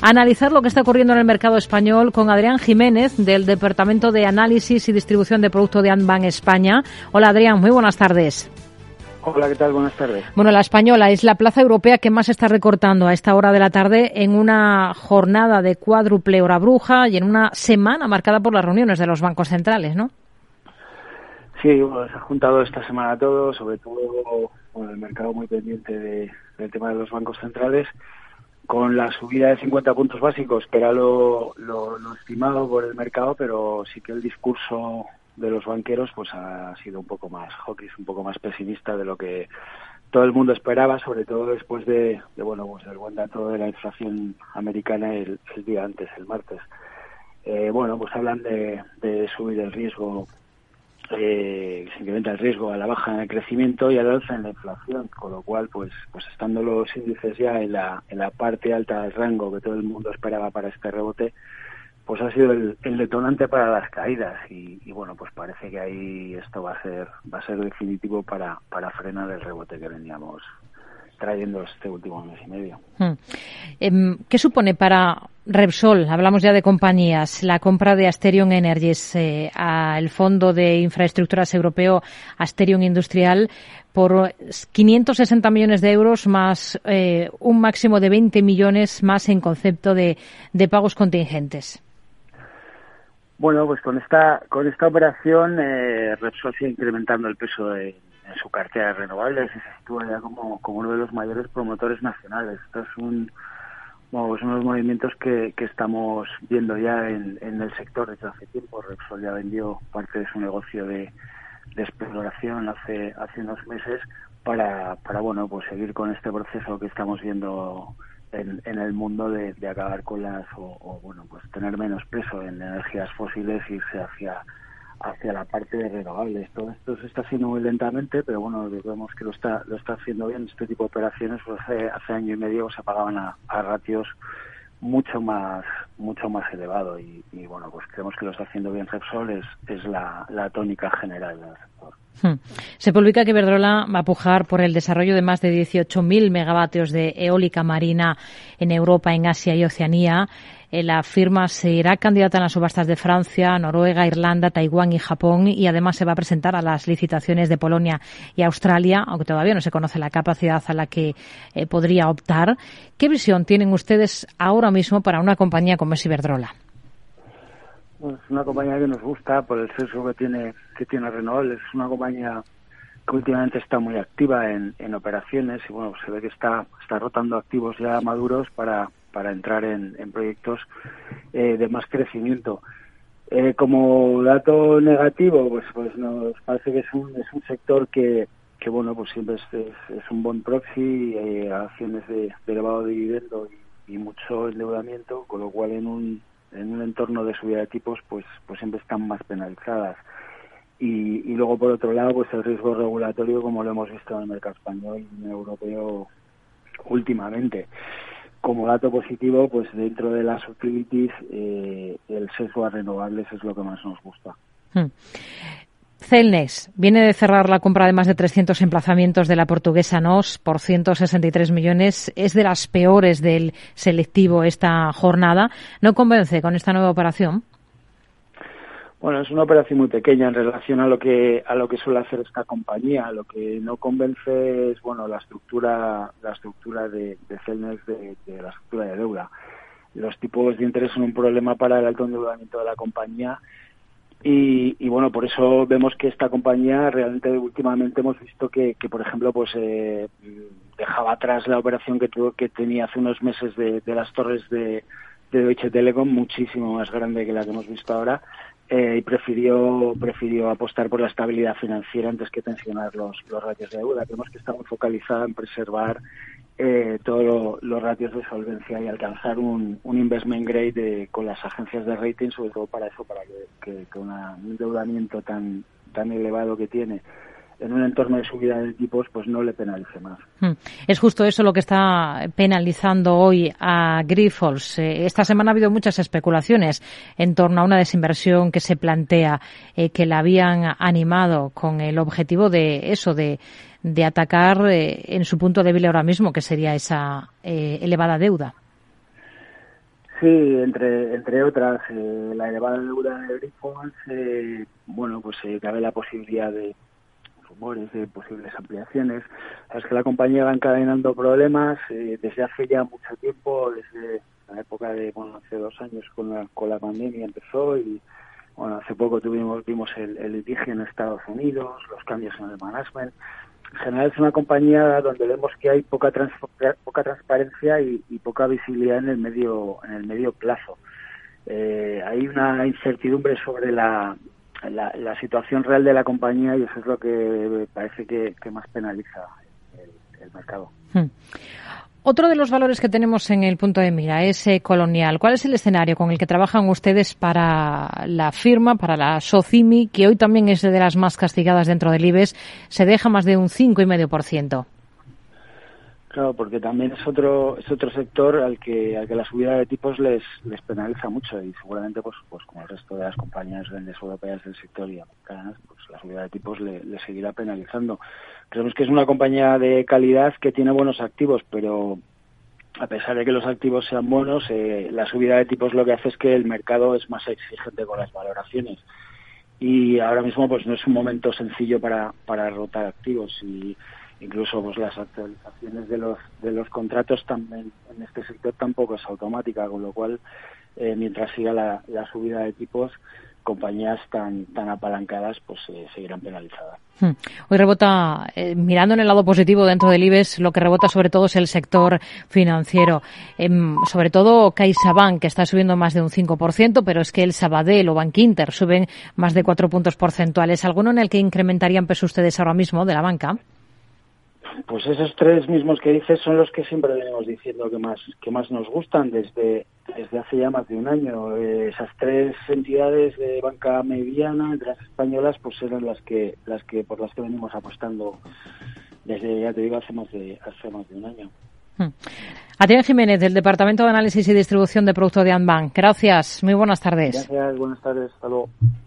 Analizar lo que está ocurriendo en el mercado español con Adrián Jiménez del Departamento de Análisis y Distribución de Producto de Anban España. Hola Adrián, muy buenas tardes. Hola, ¿qué tal? Buenas tardes. Bueno, la española es la plaza europea que más está recortando a esta hora de la tarde en una jornada de cuádruple hora bruja y en una semana marcada por las reuniones de los bancos centrales, ¿no? Sí, bueno, se ha juntado esta semana todo, sobre todo el mercado muy pendiente del tema de los bancos centrales con la subida de 50 puntos básicos, que era lo, estimado por el mercado, pero sí que el discurso de los banqueros pues ha sido un poco más hawkish, un poco más pesimista de lo que todo el mundo esperaba, sobre todo después de, bueno pues del buen dato de la inflación americana el, día antes, el martes. Eh, bueno, pues hablan de subir el riesgo eh, se incrementa el riesgo a la baja en el crecimiento y al alza en la inflación, con lo cual, pues, pues estando los índices ya en la, en la parte alta del rango que todo el mundo esperaba para este rebote, pues ha sido el, detonante para las caídas y, y, bueno, pues parece que ahí esto va a ser va a ser definitivo para, para frenar el rebote que veníamos trayendo este último mes y medio. Hmm. Em, ¿Qué supone para Repsol? Hablamos ya de compañías. La compra de Asterion Energies eh, al Fondo de Infraestructuras Europeo Asterion Industrial por 560 millones de euros más eh, un máximo de 20 millones más en concepto de, pagos contingentes. Bueno, pues con esta con esta operación eh, Repsol sigue incrementando el peso de en su cartera de renovables y se sitúa ya como, como uno de los mayores promotores nacionales. Esto es un, bueno, son unos movimientos que, que estamos viendo ya en, en, el sector desde hace tiempo. Repsol ya vendió parte de su negocio de, de exploración hace, hace unos meses para, para bueno, pues seguir con este proceso que estamos viendo en, en el mundo de, de acabar con las, o, bueno, pues tener menos peso en energías fósiles irse hacia hacia la parte de renovables. Todo esto se está haciendo muy lentamente, pero bueno, vemos que lo está lo está haciendo bien. Este tipo de operaciones pues hace, hace año y medio se pagaban a, ratios mucho más mucho más elevado y, bueno pues creemos que lo está haciendo bien Repsol es, es la, la tónica general del sector. Hmm. Se publica que Verdrola va a pujar por el desarrollo de más de 18.000 megavatios de eólica marina en Europa, en Asia y Oceanía. Eh, la firma será candidata en las subastas de Francia, Noruega, Irlanda, Taiwán y Japón y además se va a presentar a las licitaciones de Polonia y Australia, aunque todavía no se conoce la capacidad a la que eh, podría optar. ¿Qué visión tienen ustedes ahora mismo para una compañía como es Iberdrola? Pues es una compañía que nos gusta por el sexo que tiene que tiene renovables. Es una compañía que últimamente está muy activa en, en operaciones y bueno se ve que está está rotando activos ya maduros para para entrar en, proyectos eh, de más crecimiento. Eh, como dato negativo, pues, pues nos parece que es un, es un sector que, que bueno, pues siempre es, es, un buen proxy, eh, acciones de, elevado dividendo y, mucho endeudamiento, con lo cual en un, en un entorno de subida de tipos, pues, pues siempre están más penalizadas. Y, y luego, por otro lado, pues el riesgo regulatorio, como lo hemos visto en el mercado español y europeo últimamente como dato positivo, pues dentro de las utilities, eh, el sesgo a renovables es lo que más nos gusta. Hmm. Celnex viene de cerrar la compra de más de 300 emplazamientos de la portuguesa NOS por 163 millones. Es de las peores del selectivo esta jornada. ¿No convence con esta nueva operación? Bueno, es una operación muy pequeña en relación a lo que a lo que suele hacer esta compañía. Lo que no convence es bueno la estructura la estructura de, de Celnex de, la estructura de deuda. Los tipos de interés son un problema para el alto endeudamiento de la compañía y, y, bueno por eso vemos que esta compañía realmente últimamente hemos visto que, que por ejemplo pues eh, dejaba atrás la operación que tuvo que tenía hace unos meses de, de las torres de, de Deutsche Telekom muchísimo más grande que la que hemos visto ahora eh, y prefirió prefirió apostar por la estabilidad financiera antes que tensionar los, los ratios de deuda. Creemos que está muy focalizada en preservar eh, todos los ratios de solvencia y alcanzar un, un investment grade con las agencias de rating, sobre todo para eso, para que, que, un endeudamiento tan tan elevado que tiene en un entorno de subida de tipos, pues no le penalice más. Hmm. Es justo eso lo que está penalizando hoy a Grifols. Eh, esta semana ha habido muchas especulaciones en torno a una desinversión que se plantea, eh, que la habían animado con el objetivo de eso, de, de atacar eh, en su punto débil ahora mismo, que sería esa elevada deuda. Sí, entre entre otras, eh, la elevada deuda de Grifols, eh, bueno, pues eh, cabe la posibilidad de rumores de posibles ampliaciones. Es que la compañía va encadenando problemas eh, desde hace ya mucho tiempo, desde la época de, bueno, hace dos años con la, con la pandemia empezó y, bueno, hace poco tuvimos vimos el, el litigio en Estados Unidos, los cambios en el management en general es una compañía donde vemos que hay poca transparencia y, poca visibilidad en el medio en el medio plazo. Eh, hay una incertidumbre sobre la, la, situación real de la compañía y eso es lo que parece que, más penaliza el, mercado. Hmm. Otro de los valores que tenemos en el punto de mira es eh, Colonial. ¿Cuál es el escenario con el que trabajan ustedes para la firma, para la SOCIMI, que hoy también es de las más castigadas dentro del IBEX? Se deja más de un 5,5%. Claro, porque también es otro es otro sector al que al que la subida de tipos les les penaliza mucho y seguramente pues pues como el resto de las compañías grandes europeas del sector y americanas pues la subida de tipos le, seguirá penalizando. Creemos que es una compañía de calidad que tiene buenos activos, pero a pesar de que los activos sean buenos, eh, la subida de tipos lo que hace es que el mercado es más exigente con las valoraciones y ahora mismo pues no es un momento sencillo para para rotar activos y incluso pues las actualizaciones de los de los contratos también en este sector tampoco es automática con lo cual eh, mientras siga la, subida de tipos compañías tan tan apalancadas pues eh, seguirán penalizadas hmm. Hoy rebota, eh, mirando en el lado positivo dentro del IBEX, lo que rebota sobre todo es el sector financiero. Em, sobre todo CaixaBank, que está subiendo más de un 5%, pero es que el Sabadell o Bank Inter suben más de 4 puntos porcentuales. ¿Alguno en el que incrementarían peso ustedes ahora mismo de la banca? Pues esos tres mismos que dices son los que siempre venimos diciendo que más que más nos gustan desde desde hace ya más de un año. Eh, esas tres entidades de banca mediana, entre las españolas, pues eran las que las que por las que venimos apostando desde ya te digo hace más de hace más de un año. Hmm. Adrián Jiménez del Departamento de Análisis y Distribución de Productos de Anbank. Gracias. Muy buenas tardes. Gracias. Buenas tardes. Hasta luego.